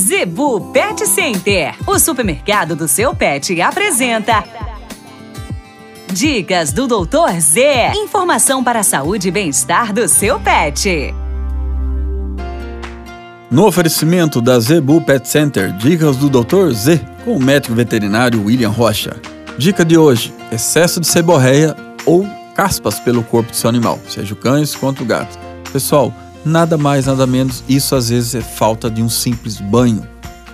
Zebu Pet Center, o supermercado do seu pet, apresenta. Dicas do Doutor Z. Informação para a saúde e bem-estar do seu pet. No oferecimento da Zebu Pet Center, dicas do Dr. Z com o médico veterinário William Rocha. Dica de hoje: excesso de seborreia ou caspas pelo corpo do seu animal, seja o cães quanto o gato. Pessoal, nada mais, nada menos, isso às vezes é falta de um simples banho,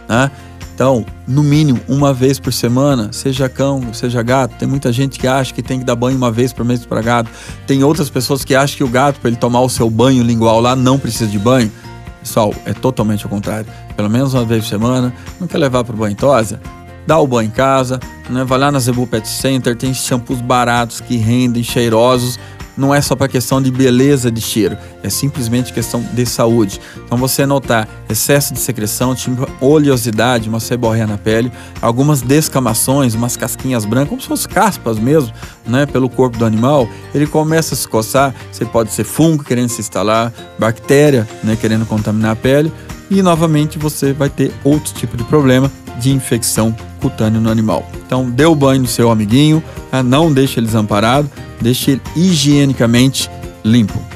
né? Então, no mínimo, uma vez por semana, seja cão, seja gato. Tem muita gente que acha que tem que dar banho uma vez por mês para gato. Tem outras pessoas que acham que o gato, para ele tomar o seu banho lingual lá, não precisa de banho. Pessoal, é totalmente ao contrário. Pelo menos uma vez por semana, não quer levar para o banho tosa? Dá o banho em casa, né? vai lá na Zebu Pet Center, tem shampoos baratos que rendem, cheirosos não é só para questão de beleza de cheiro, é simplesmente questão de saúde. Então você notar excesso de secreção, tipo oleosidade, uma seborreia na pele, algumas descamações, umas casquinhas brancas, como se fossem caspas mesmo, né, pelo corpo do animal, ele começa a se coçar, você pode ser fungo querendo se instalar, bactéria, né, querendo contaminar a pele, e novamente você vai ter outro tipo de problema de infecção cutânea no animal. Então, dê o banho no seu amiguinho, tá? não deixe ele desamparado, deixe ele higienicamente limpo.